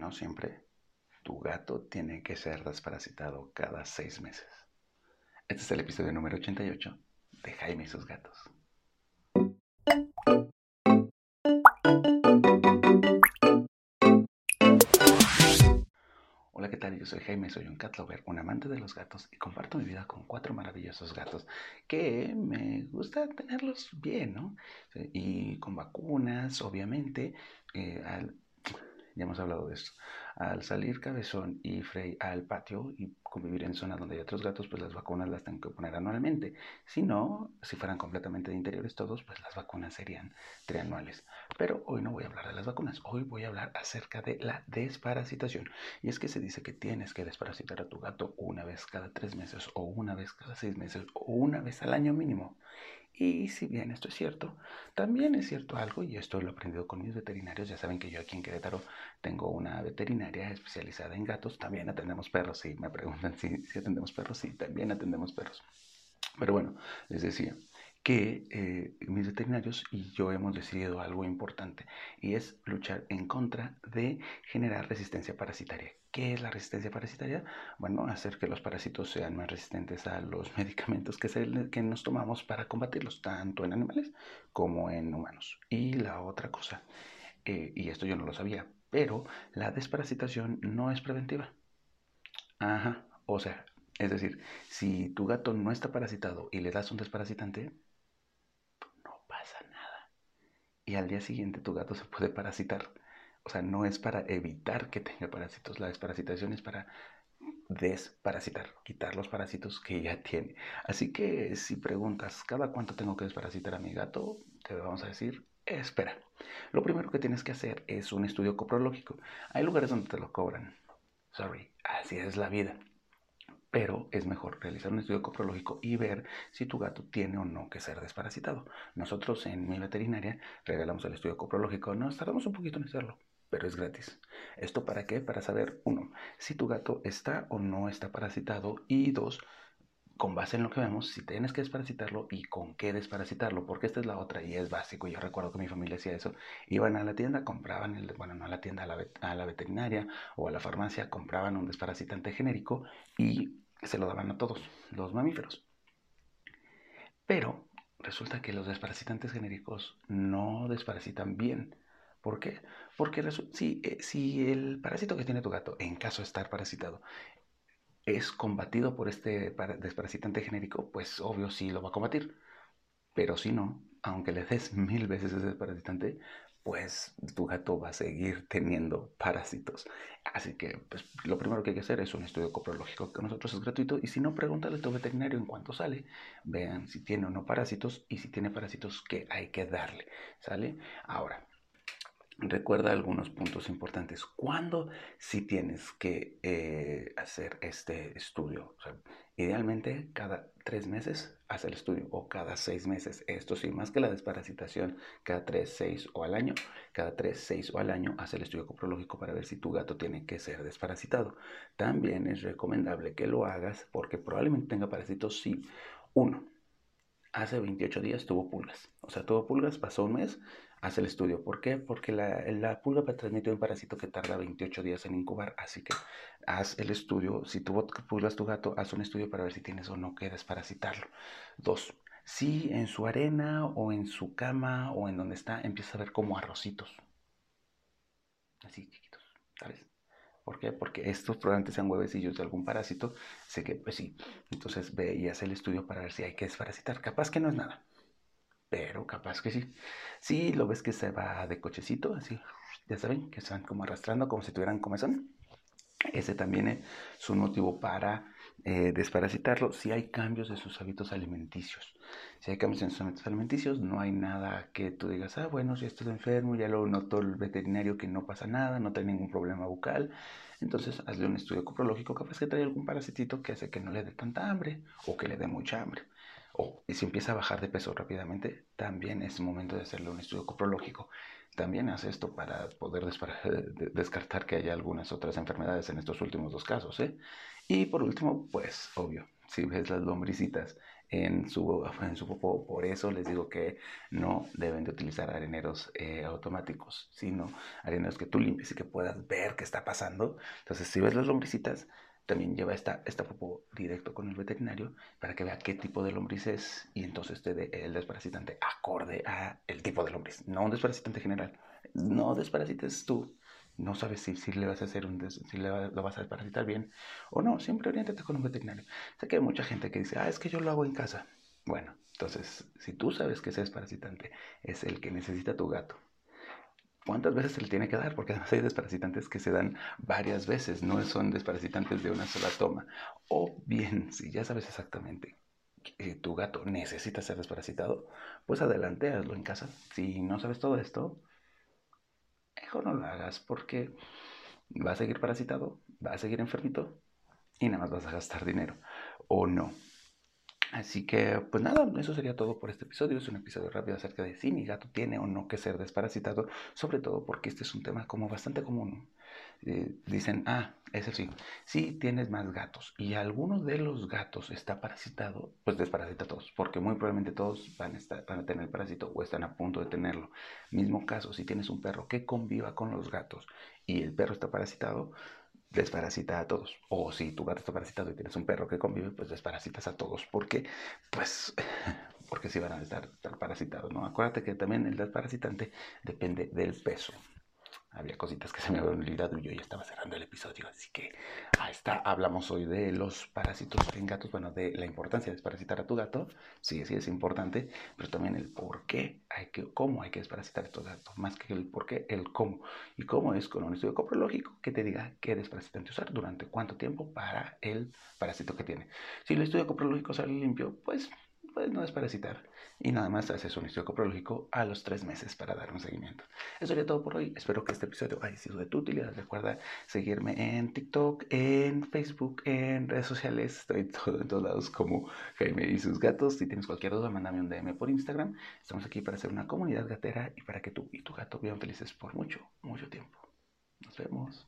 no siempre, tu gato tiene que ser desparasitado cada seis meses. Este es el episodio número 88 de Jaime y sus gatos. Hola, ¿qué tal? Yo soy Jaime, soy un cat lover, un amante de los gatos y comparto mi vida con cuatro maravillosos gatos que me gusta tenerlos bien, ¿no? Y con vacunas, obviamente. Eh, ya hemos hablado de esto. Al salir Cabezón y Frey al patio y convivir en zonas donde hay otros gatos, pues las vacunas las tengo que poner anualmente. Si no, si fueran completamente de interiores todos, pues las vacunas serían trianuales. Pero hoy no voy a hablar de las vacunas, hoy voy a hablar acerca de la desparasitación. Y es que se dice que tienes que desparasitar a tu gato una vez cada tres meses o una vez cada seis meses o una vez al año mínimo. Y si bien esto es cierto, también es cierto algo, y esto lo he aprendido con mis veterinarios, ya saben que yo aquí en Querétaro tengo una veterinaria especializada en gatos, también atendemos perros, si me preguntan si, si atendemos perros, sí, también atendemos perros. Pero bueno, les decía, que eh, mis veterinarios y yo hemos decidido algo importante y es luchar en contra de generar resistencia parasitaria. ¿Qué es la resistencia parasitaria? Bueno, hacer que los parásitos sean más resistentes a los medicamentos que, que nos tomamos para combatirlos, tanto en animales como en humanos. Y la otra cosa, eh, y esto yo no lo sabía, pero la desparasitación no es preventiva. Ajá, o sea, es decir, si tu gato no está parasitado y le das un desparasitante, y al día siguiente tu gato se puede parasitar. O sea, no es para evitar que tenga parásitos, la desparasitación es para desparasitar, quitar los parásitos que ya tiene. Así que si preguntas, ¿cada cuánto tengo que desparasitar a mi gato? Te vamos a decir, espera. Lo primero que tienes que hacer es un estudio coprológico. Hay lugares donde te lo cobran. Sorry, así es la vida pero es mejor realizar un estudio coprológico y ver si tu gato tiene o no que ser desparasitado. Nosotros en mi veterinaria regalamos el estudio coprológico, nos tardamos un poquito en hacerlo, pero es gratis. ¿Esto para qué? Para saber, uno, si tu gato está o no está parasitado y dos, con base en lo que vemos, si tienes que desparasitarlo y con qué desparasitarlo, porque esta es la otra y es básico. Yo recuerdo que mi familia hacía eso. Iban a la tienda, compraban, el, bueno, no a la tienda, a la, veterinaria o a la farmacia, compraban un desparasitante genérico y se lo daban a todos los mamíferos. Pero resulta que los desparasitantes genéricos no desparasitan bien. ¿Por qué? Porque si, eh, si el parásito que tiene tu gato, en caso de estar parasitado, es combatido por este desparasitante genérico, pues obvio sí lo va a combatir. Pero si no, aunque le des mil veces ese desparasitante, pues tu gato va a seguir teniendo parásitos. Así que pues, lo primero que hay que hacer es un estudio coprológico que nosotros es gratuito y si no, pregúntale a tu veterinario en cuanto sale, vean si tiene o no parásitos y si tiene parásitos, ¿qué hay que darle? ¿Sale? Ahora, recuerda algunos puntos importantes. ¿Cuándo si tienes que eh, hacer este estudio? idealmente cada tres meses haz el estudio o cada seis meses. Esto sí, más que la desparasitación, cada tres, seis o al año, cada tres, seis o al año haz el estudio coprológico para ver si tu gato tiene que ser desparasitado. También es recomendable que lo hagas porque probablemente tenga parásitos si uno, hace 28 días tuvo pulgas. O sea, tuvo pulgas, pasó un mes, haz el estudio. ¿Por qué? Porque la, la pulga transmite un parásito que tarda 28 días en incubar. Así que haz el estudio. Si tuvo pulgas tu gato, haz un estudio para ver si tienes o no que desparasitarlo. Dos, si en su arena o en su cama o en donde está empieza a ver como arrocitos. Así chiquitos, ¿sabes? ¿Por qué? Porque estos probablemente sean huevecillos de algún parásito. Sé que, pues sí. Entonces ve y haz el estudio para ver si hay que desparasitar. Capaz que no es nada pero capaz que sí. Sí, lo ves que se va de cochecito, así, ya saben, que se van como arrastrando como si tuvieran comezón. Ese también es un motivo para eh, desparasitarlo si hay cambios en sus hábitos alimenticios. Si hay cambios en sus hábitos alimenticios, no hay nada que tú digas, ah, bueno, si estás enfermo, ya lo notó el veterinario que no pasa nada, no tiene ningún problema bucal. Entonces, hazle un estudio coprológico, capaz que trae algún parasitito que hace que no le dé tanta hambre o que le dé mucha hambre o si empieza a bajar de peso rápidamente, también es momento de hacerle un estudio coprológico. También hace esto para poder descartar que haya algunas otras enfermedades en estos últimos dos casos. ¿eh? Y por último, pues obvio, si ves las lombricitas en su, en su popó. Por eso les digo que no deben de utilizar areneros eh, automáticos, sino areneros que tú limpies y que puedas ver qué está pasando. Entonces, si ves las lombricitas, también lleva esta, esta popó directo con el veterinario para que vea qué tipo de lombriz es y entonces te dé el desparasitante acorde a el tipo de lombriz, no un desparasitante general. No desparasites tú no sabes si, si le vas a hacer un si le lo vas a desparasitar bien o no, siempre oriéntate con un veterinario. Sé que hay mucha gente que dice, ah, es que yo lo hago en casa. Bueno, entonces, si tú sabes que ese desparasitante es el que necesita tu gato, ¿cuántas veces se le tiene que dar? Porque además hay desparasitantes que se dan varias veces, no son desparasitantes de una sola toma. O bien, si ya sabes exactamente que tu gato necesita ser desparasitado, pues adelante, hazlo en casa. Si no sabes todo esto, mejor no lo hagas porque va a seguir parasitado, va a seguir enfermito y nada más vas a gastar dinero o no. Así que, pues nada, eso sería todo por este episodio. Es un episodio rápido acerca de si mi gato tiene o no que ser desparasitado, sobre todo porque este es un tema como bastante común. Eh, dicen, ah, ese sí, si tienes más gatos y alguno de los gatos está parasitado, pues desparasita a todos, porque muy probablemente todos van a, estar, van a tener el parásito o están a punto de tenerlo. Mismo caso, si tienes un perro que conviva con los gatos y el perro está parasitado, desparasita a todos. O si tu gato está parasitado y tienes un perro que convive, pues desparasitas a todos. porque Pues porque si van a estar, estar parasitados, ¿no? Acuérdate que también el desparasitante depende del peso había cositas que se me habían olvidado y yo ya estaba cerrando el episodio. Así que ahí está. Hablamos hoy de los parásitos en gatos. Bueno, de la importancia de desparasitar a tu gato. Sí, sí, es importante. Pero también el por qué hay que, cómo hay que desparasitar a tu gato. Más que el por qué, el cómo. Y cómo es con un estudio coprológico que te diga qué desparasitante usar durante cuánto tiempo para el parásito que tiene. Si el estudio coprológico sale limpio, pues pues no desparasitar. Y nada más haces un estudio coprológico a los tres meses para dar un seguimiento. Eso sería todo por hoy. Espero que este episodio haya sido de tu utilidad. Recuerda seguirme en TikTok, en Facebook, en redes sociales. Estoy todo, en todos lados como Jaime y sus gatos. Si tienes cualquier duda, mándame un DM por Instagram. Estamos aquí para hacer una comunidad gatera y para que tú y tu gato vivan felices por mucho, mucho tiempo. Nos vemos.